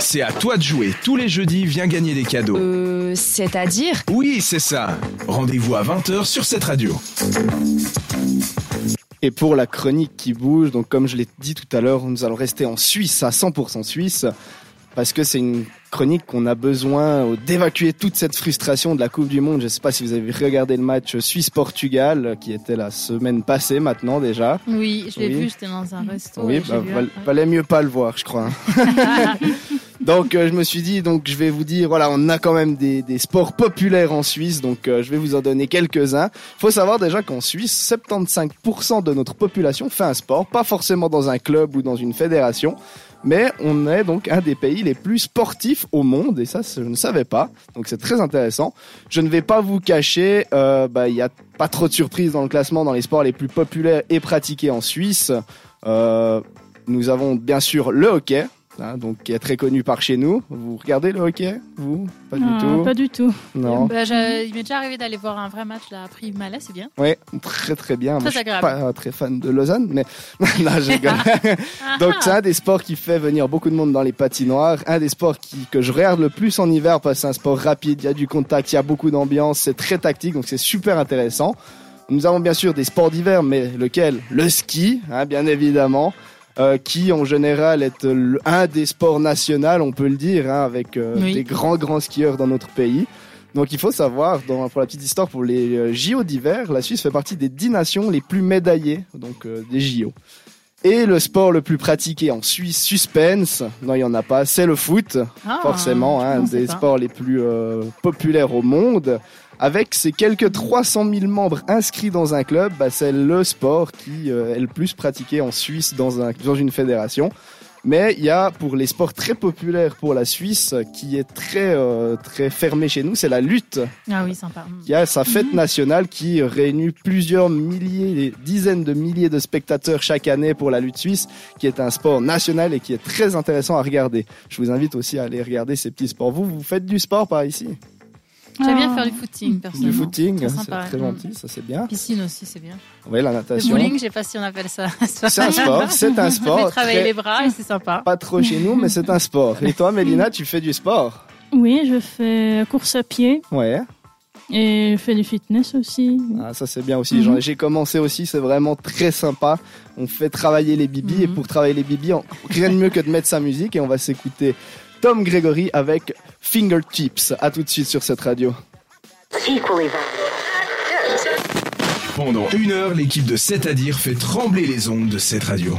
C'est à toi de jouer. Tous les jeudis, viens gagner des cadeaux. Euh, c'est-à-dire Oui, c'est ça. Rendez-vous à 20h sur cette radio. Et pour la chronique qui bouge, donc comme je l'ai dit tout à l'heure, nous allons rester en Suisse, à 100% Suisse, parce que c'est une chronique qu'on a besoin d'évacuer toute cette frustration de la Coupe du Monde. Je ne sais pas si vous avez regardé le match Suisse-Portugal, qui était la semaine passée maintenant déjà. Oui, je l'ai vu, j'étais dans un resto. Oui, bah, valait mieux pas le voir, je crois. donc euh, je me suis dit, donc je vais vous dire, voilà, on a quand même des, des sports populaires en Suisse, donc euh, je vais vous en donner quelques-uns. faut savoir déjà qu'en Suisse, 75% de notre population fait un sport, pas forcément dans un club ou dans une fédération, mais on est donc un des pays les plus sportifs au monde et ça je ne savais pas donc c'est très intéressant je ne vais pas vous cacher euh, bah il y a pas trop de surprises dans le classement dans les sports les plus populaires et pratiqués en Suisse euh, nous avons bien sûr le hockey hein, donc qui est très connu par chez nous. Vous regardez le hockey vous? Pas du Non, tout. Pas du tout. non. Bah, je- il m'est déjà arrivé d'aller voir un vrai match là, à Prix Malais, c'est bien. oui très très bien. Très Moi, je suis agréable. pas très fan de Lausanne mais non je rigole. Donc c'est un des sports qui fait venir beaucoup de monde dans les patinoires, un des sports qui, que je regarde le plus en hiver parce que c'est un sport rapide, il y a du contact, il y a beaucoup d'ambiance, c'est très tactique, donc c'est super intéressant. Nous avons bien sûr des sports d'hiver, mais lequel? Le ski, hein, bien évidemment, euh, qui en général est le- un des sports nationaux, on peut le dire, hein, avec euh, Oui. des grands grands skieurs dans notre pays. Donc il faut savoir, dans, pour la petite histoire, pour les euh, JO d'hiver, la Suisse fait partie des dix nations les plus médaillées, donc euh, des JO. Et le sport le plus pratiqué en Suisse, suspense, non il y en a pas, c'est le foot, Ah, forcément, hein, des pas. sports les plus euh, populaires au monde. Avec ses quelques 300 000 membres inscrits dans un club, bah, c'est le sport qui euh, est le plus pratiqué en Suisse dans, un, dans une fédération. Mais il y a pour les sports très populaires pour la Suisse, qui est très euh, très fermé chez nous, c'est la lutte. Ah oui, sympa. Il y a sa fête nationale qui réunit plusieurs milliers, des dizaines de milliers de spectateurs chaque année pour la lutte suisse, qui est un sport national et qui est très intéressant à regarder. Je vous invite aussi à aller regarder ces petits sports. Vous, vous faites du sport par ici? J'aime bien Ah. faire du footing, personnellement. Du footing, c'est très gentil, ça c'est bien. Piscine aussi, c'est bien. Oui, la Le natation. bowling, je sais pas si on appelle ça. C'est un sport, c'est un Ça fait sport. travailler très- les bras et c'est sympa. Pas trop chez nous, mais c'est un sport. Et toi, Mélina, tu fais du sport? Oui, je fais course à pied Ouais. et je fais du fitness aussi. Ah, ça c'est bien aussi. J'ai commencé aussi, c'est vraiment très sympa. On fait travailler les bibis et Mhm. pour travailler les bibis, on- rien de mieux que de mettre sa musique et on va s'écouter Tom Gregory avec Fingertips. À tout de suite sur cette radio. Pendant une heure, l'équipe de 7 à dire fait trembler les ondes de cette radio.